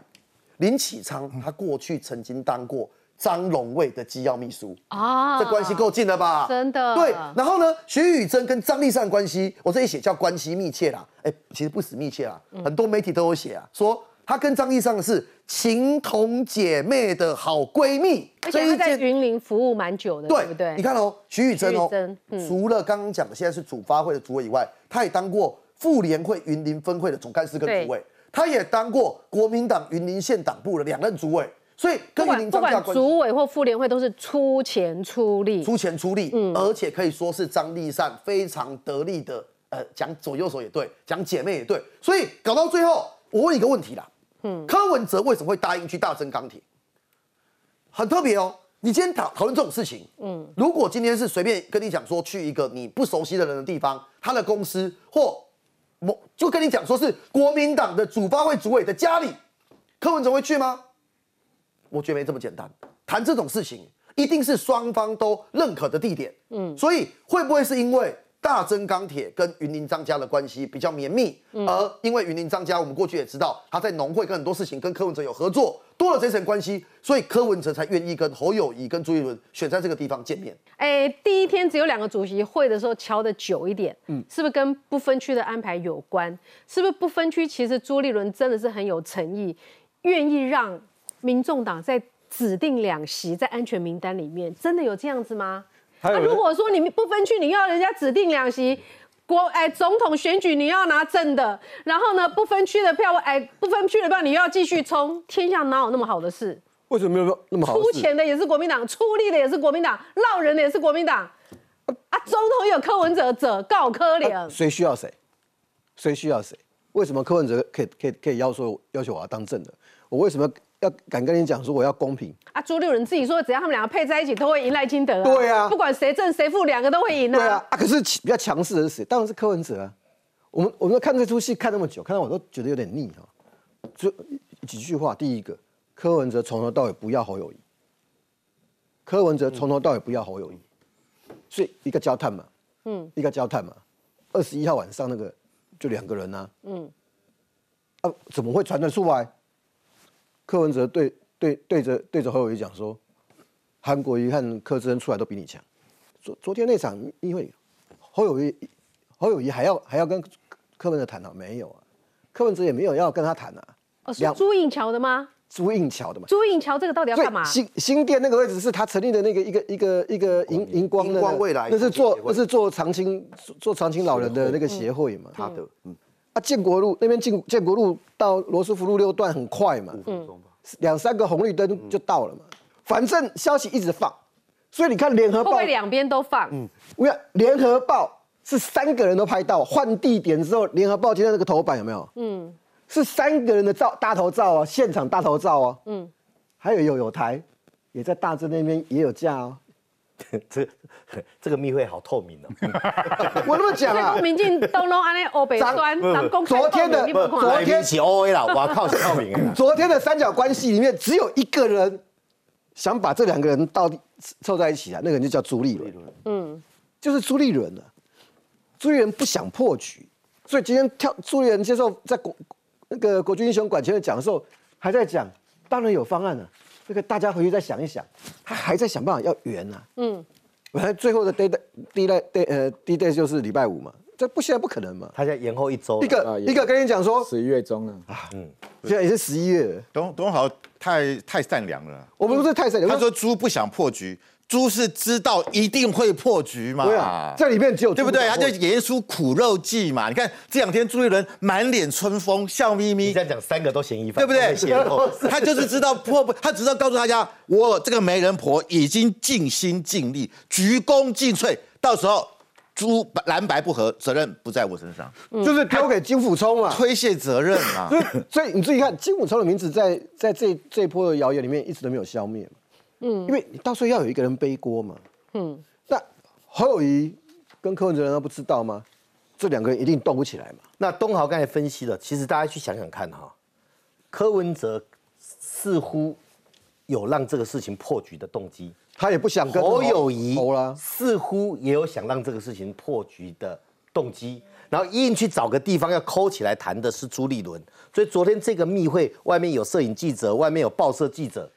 林启昌他过去曾经当过。张龙卫的机要秘书啊，这关系够近了吧？真的。对，然后呢，徐宇珍跟张立善关系，我这一写叫关系密切啦。哎，其实不止密切啦，很多媒体都有写啊，说他跟张立善是情同姐妹的好闺蜜。而且他在云林服务蛮久的，对不对？你看哦，徐宇珍哦，除了刚刚讲的现在是主发会的主委以外，他也当过妇联会云林分会的总干事跟主委，他也当过国民党云林县党部的两任主委。所以，不管不管主委或妇联会都是出钱出力，出钱出力，嗯，而且可以说是张立善非常得力的，呃，讲左右手也对，讲姐妹也对，所以搞到最后，我问一个问题啦，嗯，柯文哲为什么会答应去大增钢铁？很特别哦，你今天讨讨论这种事情，嗯，如果今天是随便跟你讲说去一个你不熟悉的人的地方，他的公司或某就跟你讲说是国民党的主发会主委的家里，柯文哲会去吗？我觉得没这么简单，谈这种事情一定是双方都认可的地点。嗯，所以会不会是因为大增钢铁跟云林张家的关系比较绵密，而因为云林张家，我们过去也知道他在农会跟很多事情跟柯文哲有合作，多了这层关系，所以柯文哲才愿意跟侯友谊跟朱立伦选在这个地方见面。哎，第一天只有两个主席会的时候敲的久一点，嗯，是不是跟不分区的安排有关？是不是不分区其实朱立伦真的是很有诚意，愿意让民众党在指定两席在安全名单里面，真的有这样子吗？那如果说你不分区，你要人家指定两席，国哎总统选举你要拿正的，然后呢不分区的票哎不分区的票你又要继续冲，天下哪有那么好的事？为什么没有那么好？出钱的也是国民党，出力的也是国民党，闹人的也是国民党。啊，总统有柯文哲者告柯联，谁需要谁？谁需要谁？为什么柯文哲可以可以可以要求要求我要当正的？我为什么？要敢跟你讲说我要公平啊！朱立伦自己说，只要他们两个配在一起，都会赢赖清德。对啊，不管谁正谁负，两个都会赢啊。对啊，啊，可是比较强势的是谁？当然是柯文哲啊。我们我们看这出戏看那么久，看到我都觉得有点腻啊。就几句话，第一个，柯文哲从头到尾不要侯友谊。柯文哲从头到尾不要侯友谊，所以一个焦炭嘛，嗯，一个焦炭嘛。二十一号晚上那个就两个人啊，嗯，啊，怎么会传得出来？柯文哲对对对着对着侯友谊讲说，韩国瑜和柯志恩出来都比你强。昨昨天那场，因为侯友谊侯友谊还要还要跟柯文哲谈啊？没有啊，柯文哲也没有要跟他谈啊。哦，是朱印桥的吗？朱印桥的嘛。朱印桥这个到底要干嘛？新新店那个位置是他成立的那个一个一个一个荧荧光的，光未来那是做那是做长青做长青老人的那个协会嘛。他的嗯。啊，建国路那边建建国路到罗斯福路六段很快嘛，嗯，两三个红绿灯就到了嘛。反正消息一直放，所以你看联合报两边都放。嗯，我看联合报是三个人都拍到，换地点之后，联合报今天那个头版有没有？嗯，是三个人的照大头照啊，现场大头照啊。嗯，还有有有台也在大正那边也有架啊。这 这个密会好透明哦，我那么讲啊，民进东东安尼欧北端，昨天的昨天起 O A 了，我靠，透明。昨天的三角关系里面只有一个人想把这两个人到底凑在一起啊，那个人就叫朱立伦，嗯，就是朱立伦了。朱立伦不想破局，所以今天跳朱立伦接受在国那个国军英雄馆前面讲的时候，还在讲，当然有方案了。这个大家回去再想一想，他还在想办法要圆啊。嗯，本来最后的 day day day day 呃 day day 就是礼拜五嘛，这不现在不可能嘛。他在延后一周。一个一个跟你讲说，十一月中了啊，嗯，现在也是十一月。董董好太太善良了。我们不是太善良。他说猪不想破局。朱是知道一定会破局嘛？对啊，这里面只有对不对？他就演出苦肉计嘛。你看这两天朱一伦满脸春风，笑眯眯。你在讲三个都嫌疑犯，对不对？他就是知道破不，他只知道告诉大家，我这个媒人婆已经尽心尽力，鞠躬尽瘁。到时候朱蓝白不合，责任不在我身上，就是丢给金辅聪嘛，推卸责任嘛。所以你注意看，金辅聪的名字在在这这一波的谣言里面一直都没有消灭。嗯，因为你到时候要有一个人背锅嘛。嗯，那侯友谊跟柯文哲难道不知道吗？这两个人一定动不起来嘛。那东豪刚才分析了，其实大家去想想看哈，柯文哲似乎有让这个事情破局的动机，他也不想跟侯友谊似乎也有想让这个事情破局的动机，然后硬去找个地方要抠起来谈的是朱立伦，所以昨天这个密会外面有摄影记者，外面有报社记者。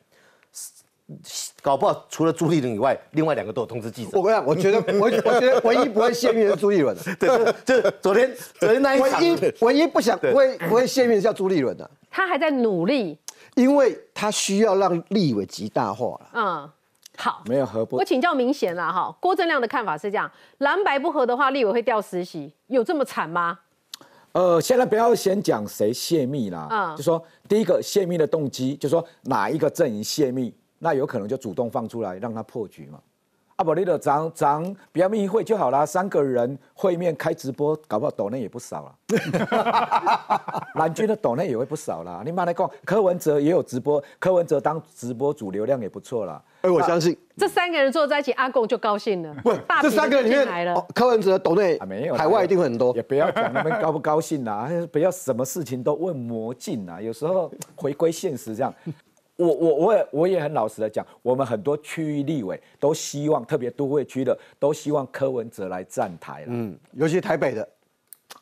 搞不好除了朱立伦以外，另外两个都有通知记者。我跟你讲，我觉得我 我觉得唯一不会泄密的是朱立伦。对，就是昨天昨天那一场，唯一唯一不想不会不会泄密的叫朱立伦的。他还在努力，因为他需要让立委极大化了。嗯，好，没有合不？我请教明显了哈，郭正亮的看法是这样：蓝白不合的话，立委会掉实习，有这么惨吗？呃，现在不要先讲谁泄密啦，嗯，就说第一个泄密的动机，就说哪一个阵营泄密。那有可能就主动放出来让他破局嘛？阿伯利的长长比较密会就好啦，三个人会面开直播，搞不好抖内也不少了。蓝军的抖内也会不少啦。你妈来讲，柯文哲也有直播，柯文哲当直播主流量也不错啦。哎，我相信这三个人坐在一起，阿贡就高兴了。不，这三个人里面，柯文哲抖内没有，海外一定会很多。也不要讲他们高不高兴啦，不要什么事情都问魔镜啊。有时候回归现实这样。我我我也我也很老实的讲，我们很多区域立委都希望，特别都会区的都希望柯文哲来站台了。嗯，尤其台北的。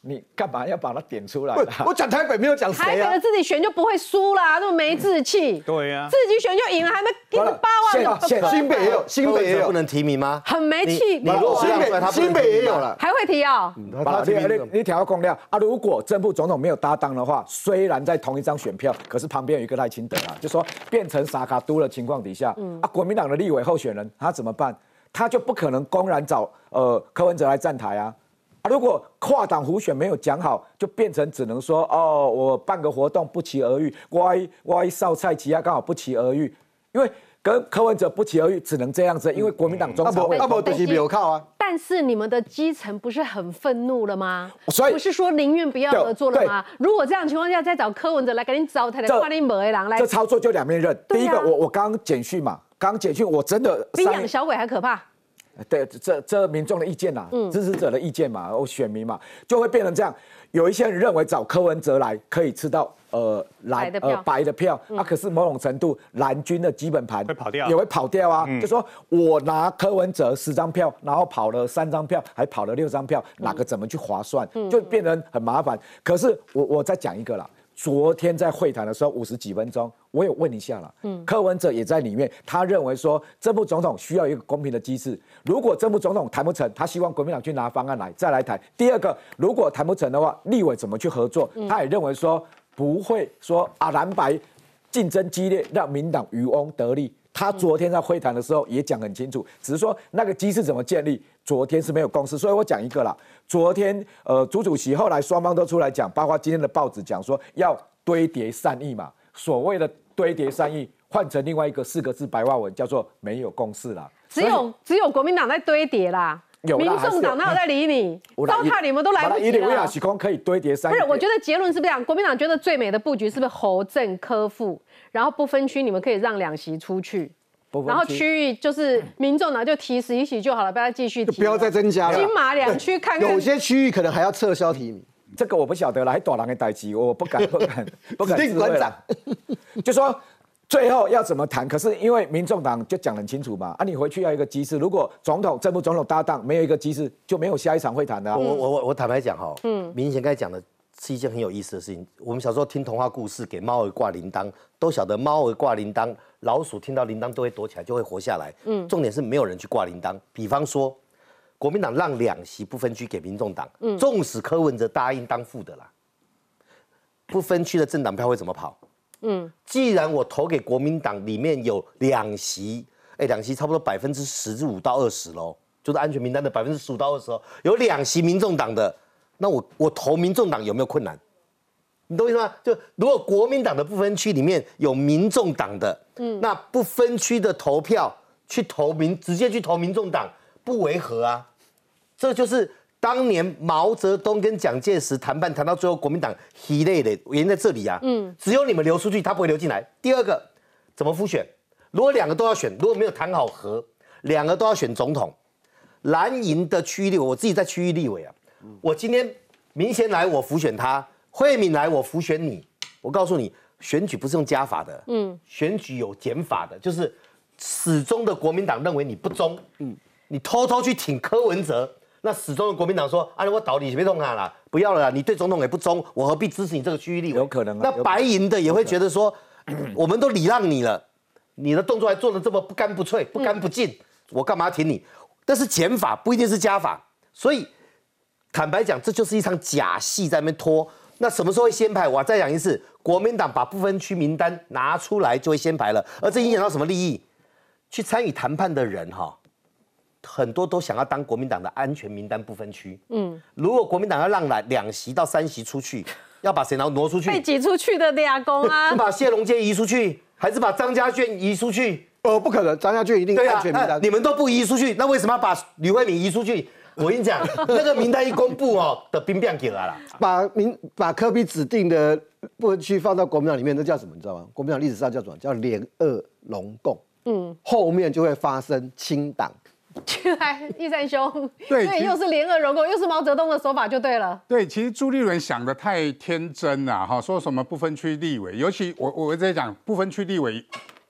你干嘛要把它点出来？我讲台北没有讲谁啊？台北的自己选就不会输啦，那么没志气。对呀，自己选就赢了，还没给你八万。现新北也有，新北也有不能提名吗？很没气。你如果新北新北也有了，还会提哦？把你你你调到公料啊！如果正部总统没有搭档的话，虽然在同一张选票，可是旁边有一个赖清德啊，就说变成萨卡都的情况底下，嗯啊，国民党的立委候选人他怎么办？他就不可能公然找呃柯文哲来站台啊。如果跨党胡选没有讲好，就变成只能说哦，我办个活动不期而遇，歪歪少菜其他刚好不期而遇，因为跟柯文哲不期而遇，只能这样子，因为国民党中常委阿伯都是没有靠啊。但是你们的基层不是很愤怒了吗？所以不是说宁愿不要合作了吗？如果这样情况下再找柯文哲来赶紧找他的，换你某一郎来，这操作就两面刃。第一个，我我刚简讯嘛，刚简讯，我真的比养小鬼还可怕。对，这这民众的意见呐，支持者的意见嘛，哦，选民嘛，就会变成这样。有一些人认为找柯文哲来可以吃到呃蓝呃白的票啊，可是某种程度蓝军的基本盘会跑掉，也会跑掉啊。就说我拿柯文哲十张票，然后跑了三张票，还跑了六张票，哪个怎么去划算，就变得很麻烦。可是我我再讲一个啦。昨天在会谈的时候，五十几分钟，我有问一下了。嗯，柯文哲也在里面，他认为说，这部总统需要一个公平的机制。如果这部总统谈不成，他希望国民党去拿方案来再来谈。第二个，如果谈不成的话，立委怎么去合作？他也认为说，不会说啊蓝白竞争激烈，让民党渔翁得利。他昨天在会谈的时候也讲很清楚，只是说那个机制怎么建立，昨天是没有共识。所以我讲一个啦，昨天呃，朱主席后来双方都出来讲，包括今天的报纸讲说要堆叠善意嘛，所谓的堆叠善意换成另外一个四个字白话文叫做没有共识啦。只有只有国民党在堆叠啦，有民众党哪有在理你？糟蹋你们都来不及了。维亚时空可以堆叠善意。不是，我觉得结论是这样，国民党觉得最美的布局是不是侯正科副？然后不分区，你们可以让两席出去，然后区域就是民众呢就提十一席就好了，不要继续提，不要再增加了。金马两区看看，有些区域可能还要撤销提名，这个我不晓得了，还大人的代级，我不敢不敢 不敢。定馆长 就说最后要怎么谈？可是因为民众党就讲很清楚嘛，啊，你回去要一个机制，如果总统政府总统搭档没有一个机制，就没有下一场会谈的。我我我我坦白讲哈，嗯，明贤刚才讲的。是一件很有意思的事情。我们小时候听童话故事，给猫儿挂铃铛，都晓得猫儿挂铃铛，老鼠听到铃铛都会躲起来，就会活下来。嗯，重点是没有人去挂铃铛。比方说，国民党让两席不分区给民众党，嗯，纵使柯文哲答应当副的啦，不分区的政党票会怎么跑？嗯，既然我投给国民党，里面有两席，哎，两席差不多百分之十至五到二十喽，就是安全名单的百分之十五到二十哦，有两席民众党的。那我我投民众党有没有困难？你懂我意思吗？就如果国民党的不分区里面有民众党的，嗯，那不分区的投票去投民，直接去投民众党不违和啊。这就是当年毛泽东跟蒋介石谈判谈到最后，国民党一类的原因在这里啊。嗯，只有你们流出去，他不会流进来。第二个，怎么复选？如果两个都要选，如果没有谈好和，两个都要选总统，蓝营的区域立委，我自己在区域立委啊。我今天明贤来，我辅选他；慧敏来，我辅选你。我告诉你，选举不是用加法的，嗯，选举有减法的，就是始终的国民党认为你不忠，嗯，你偷偷去挺柯文哲，那始终的国民党说，啊，我倒你别动他了，不要了啦，你对总统也不忠，我何必支持你这个区域立委？有可能啊。那白银的也会觉得说，我们都礼让你了，你的动作还做的这么不干不脆、不干不净，我干嘛挺你？但是减法不一定是加法，所以。坦白讲，这就是一场假戏在那边拖。那什么时候会先排？我再讲一次，国民党把不分区名单拿出来就会先排了。而这影响到什么利益？去参与谈判的人哈，很多都想要当国民党的安全名单不分区。嗯，如果国民党要让来两席到三席出去，要把谁拿挪出去？被挤出去的俩公啊！是把谢龙介移出去，还是把张家俊移出去？呃，不可能，张家俊一定安全名单。你们都不移出去，那为什么要把吕慧敏移出去？我跟你讲，那个名单一公布哦，的兵变起来了。把名把科比指定的部分区放到国民党里面，那叫什么？你知道吗？国民党历史上叫什么？叫联俄龙共。嗯，后面就会发生清党 原来易战兄，对，又是联合融共，又是毛泽东的手法，就对了。对，其实朱立伦想的太天真了哈，说什么不分区立委，尤其我我在讲不分区立委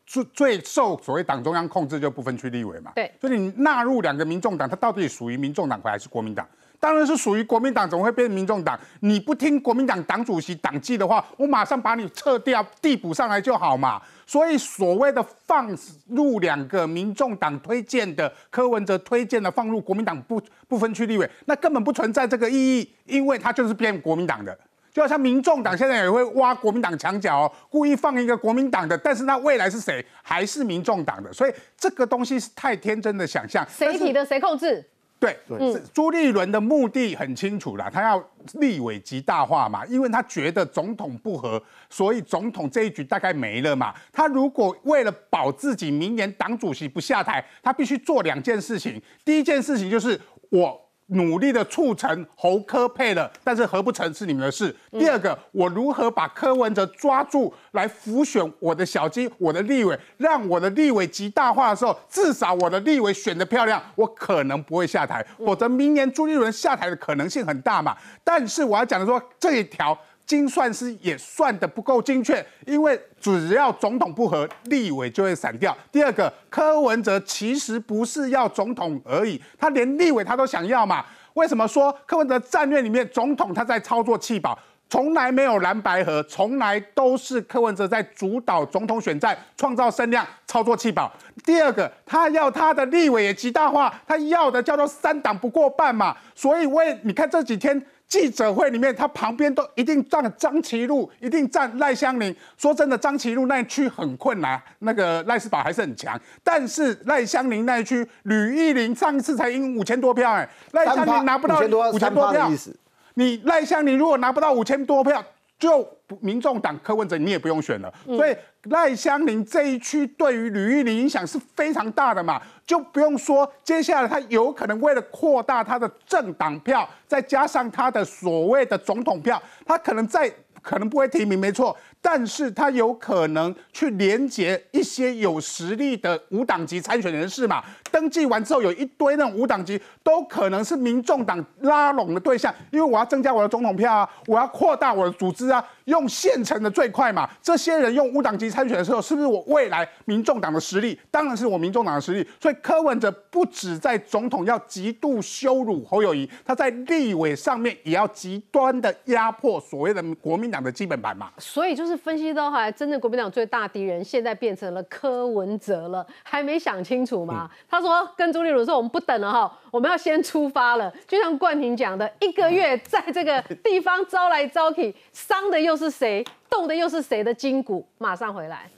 最最受所谓党中央控制，就不分区立委嘛。对，所以你纳入两个民众党，它到底属于民众党还是国民党？当然是属于国民党，怎么会变成民众党？你不听国民党党主席党纪的话，我马上把你撤掉，递补上来就好嘛。所以所谓的放入两个民众党推荐的柯文哲推荐的放入国民党不不分区立委，那根本不存在这个意义，因为他就是变国民党的，就好像民众党现在也会挖国民党墙角哦，故意放一个国民党的，但是那未来是谁？还是民众党的？所以这个东西是太天真的想象，谁提的谁控制？对，朱立伦的目的很清楚啦，他要立委极大化嘛，因为他觉得总统不和，所以总统这一局大概没了嘛。他如果为了保自己明年党主席不下台，他必须做两件事情。第一件事情就是我。努力的促成侯科配了，但是合不成是你们的事。第二个，我如何把柯文哲抓住来浮选我的小鸡，我的立委，让我的立委极大化的时候，至少我的立委选的漂亮，我可能不会下台，否则明年朱立伦下台的可能性很大嘛。但是我要讲的说这一条。精算师也算的不够精确，因为只要总统不和，立委就会散掉。第二个，柯文哲其实不是要总统而已，他连立委他都想要嘛？为什么说柯文哲战略里面总统他在操作弃保，从来没有蓝白合，从来都是柯文哲在主导总统选战，创造声量，操作弃保。第二个，他要他的立委也极大化，他要的叫做三党不过半嘛。所以为你看这几天。记者会里面，他旁边都一定站张其禄，一定站赖香林。说真的，张其禄那一区很困难，那个赖世宝还是很强。但是赖香林那一区，吕玉玲上一次才赢五千多票，哎，赖香林拿不到五千多票。你赖香林如果拿不到五千多票，就民众党柯文哲你也不用选了。所以赖香林这一区对于吕玉玲影响是非常大的嘛。就不用说，接下来他有可能为了扩大他的政党票，再加上他的所谓的总统票，他可能在可能不会提名，没错。但是他有可能去连接一些有实力的无党籍参选人士嘛？登记完之后，有一堆那种无党籍都可能是民众党拉拢的对象，因为我要增加我的总统票啊，我要扩大我的组织啊，用现成的最快嘛。这些人用无党籍参选的时候，是不是我未来民众党的实力？当然是我民众党的实力。所以柯文哲不止在总统要极度羞辱侯友谊，他在立委上面也要极端的压迫所谓的国民党的基本盘嘛。所以就是。分析到后来，真正国民党最大敌人现在变成了柯文哲了，还没想清楚吗？他说跟朱立伦说，我们不等了哈，我们要先出发了。就像冠廷讲的，一个月在这个地方招来招去，伤的又是谁，动的又是谁的筋骨？马上回来。